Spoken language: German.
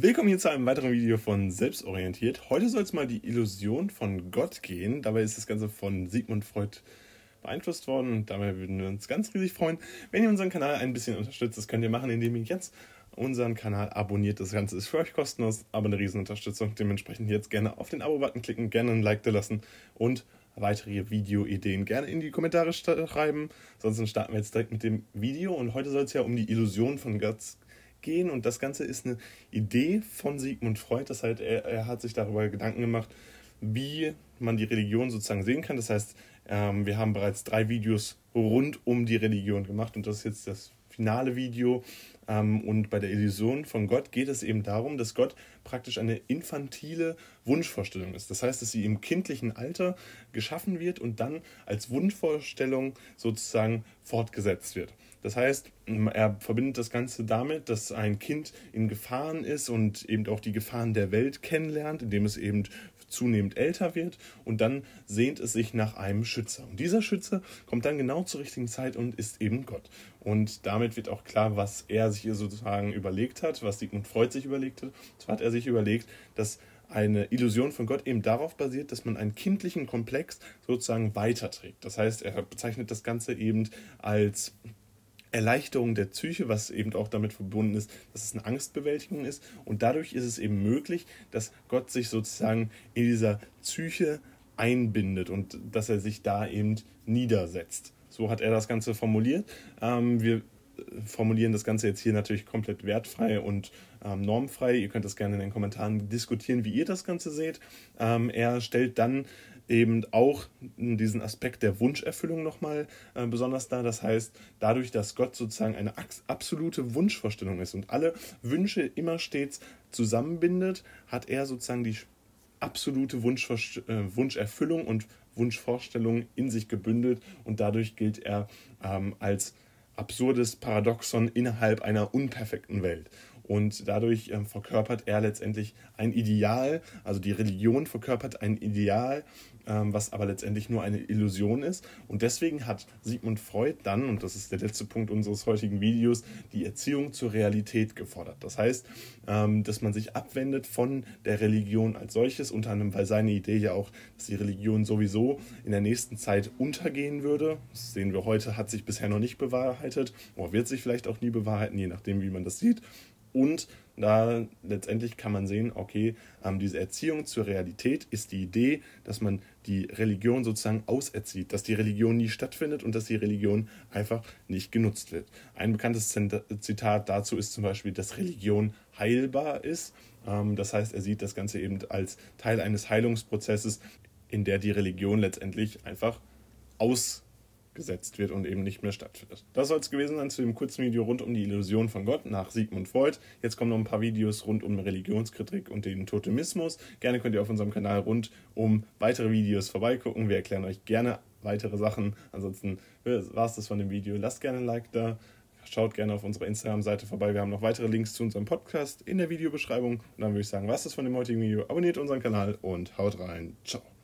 Willkommen hier zu einem weiteren Video von Selbstorientiert. Heute soll es mal die Illusion von Gott gehen. Dabei ist das Ganze von Sigmund Freud beeinflusst worden und dabei würden wir uns ganz riesig freuen, wenn ihr unseren Kanal ein bisschen unterstützt. Das könnt ihr machen, indem ihr jetzt unseren Kanal abonniert. Das Ganze ist für euch kostenlos, aber eine riesen Unterstützung. Dementsprechend jetzt gerne auf den Abo-Button klicken, gerne ein Like da lassen und weitere Videoideen gerne in die Kommentare schreiben. Sonst starten wir jetzt direkt mit dem Video und heute soll es ja um die Illusion von Gott gehen und das Ganze ist eine Idee von Sigmund Freud. Das heißt, er, er hat sich darüber Gedanken gemacht, wie man die Religion sozusagen sehen kann. Das heißt, ähm, wir haben bereits drei Videos rund um die Religion gemacht und das ist jetzt das finale Video. Ähm, und bei der Illusion von Gott geht es eben darum, dass Gott praktisch eine infantile Wunschvorstellung ist. Das heißt, dass sie im kindlichen Alter geschaffen wird und dann als Wunschvorstellung sozusagen fortgesetzt wird. Das heißt, er verbindet das Ganze damit, dass ein Kind in Gefahren ist und eben auch die Gefahren der Welt kennenlernt, indem es eben zunehmend älter wird und dann sehnt es sich nach einem Schützer. Und dieser Schütze kommt dann genau zur richtigen Zeit und ist eben Gott. Und damit wird auch klar, was er sich hier sozusagen überlegt hat, was Sigmund Freud sich überlegt hat. Zwar hat er sich überlegt, dass eine Illusion von Gott eben darauf basiert, dass man einen kindlichen Komplex sozusagen weiterträgt. Das heißt, er bezeichnet das Ganze eben als Erleichterung der Psyche, was eben auch damit verbunden ist, dass es eine Angstbewältigung ist. Und dadurch ist es eben möglich, dass Gott sich sozusagen in dieser Psyche einbindet und dass er sich da eben niedersetzt. So hat er das Ganze formuliert. Ähm, wir formulieren das Ganze jetzt hier natürlich komplett wertfrei und ähm, normfrei. Ihr könnt das gerne in den Kommentaren diskutieren, wie ihr das Ganze seht. Ähm, er stellt dann eben auch diesen Aspekt der Wunscherfüllung nochmal äh, besonders dar. Das heißt, dadurch, dass Gott sozusagen eine absolute Wunschvorstellung ist und alle Wünsche immer stets zusammenbindet, hat er sozusagen die absolute äh, Wunscherfüllung und Wunschvorstellung in sich gebündelt und dadurch gilt er ähm, als absurdes Paradoxon innerhalb einer unperfekten Welt. Und dadurch ähm, verkörpert er letztendlich ein Ideal, also die Religion verkörpert ein Ideal, ähm, was aber letztendlich nur eine Illusion ist. Und deswegen hat Sigmund Freud dann, und das ist der letzte Punkt unseres heutigen Videos, die Erziehung zur Realität gefordert. Das heißt, ähm, dass man sich abwendet von der Religion als solches, unter anderem, weil seine Idee ja auch, dass die Religion sowieso in der nächsten Zeit untergehen würde. Das sehen wir heute, hat sich bisher noch nicht bewahrheitet, oder wird sich vielleicht auch nie bewahrheiten, je nachdem, wie man das sieht. Und da letztendlich kann man sehen, okay, ähm, diese Erziehung zur Realität ist die Idee, dass man die Religion sozusagen auserzieht, dass die Religion nie stattfindet und dass die Religion einfach nicht genutzt wird. Ein bekanntes Zitat dazu ist zum Beispiel, dass Religion heilbar ist. Ähm, das heißt, er sieht das Ganze eben als Teil eines Heilungsprozesses, in der die Religion letztendlich einfach aus gesetzt wird und eben nicht mehr stattfindet. Das soll es gewesen sein zu dem kurzen Video rund um die Illusion von Gott nach Sigmund Freud. Jetzt kommen noch ein paar Videos rund um Religionskritik und den Totemismus. Gerne könnt ihr auf unserem Kanal rund um weitere Videos vorbeigucken. Wir erklären euch gerne weitere Sachen. Ansonsten war es das von dem Video. Lasst gerne ein Like da. Schaut gerne auf unserer Instagram-Seite vorbei. Wir haben noch weitere Links zu unserem Podcast in der Videobeschreibung. Und dann würde ich sagen, was ist von dem heutigen Video? Abonniert unseren Kanal und haut rein. Ciao.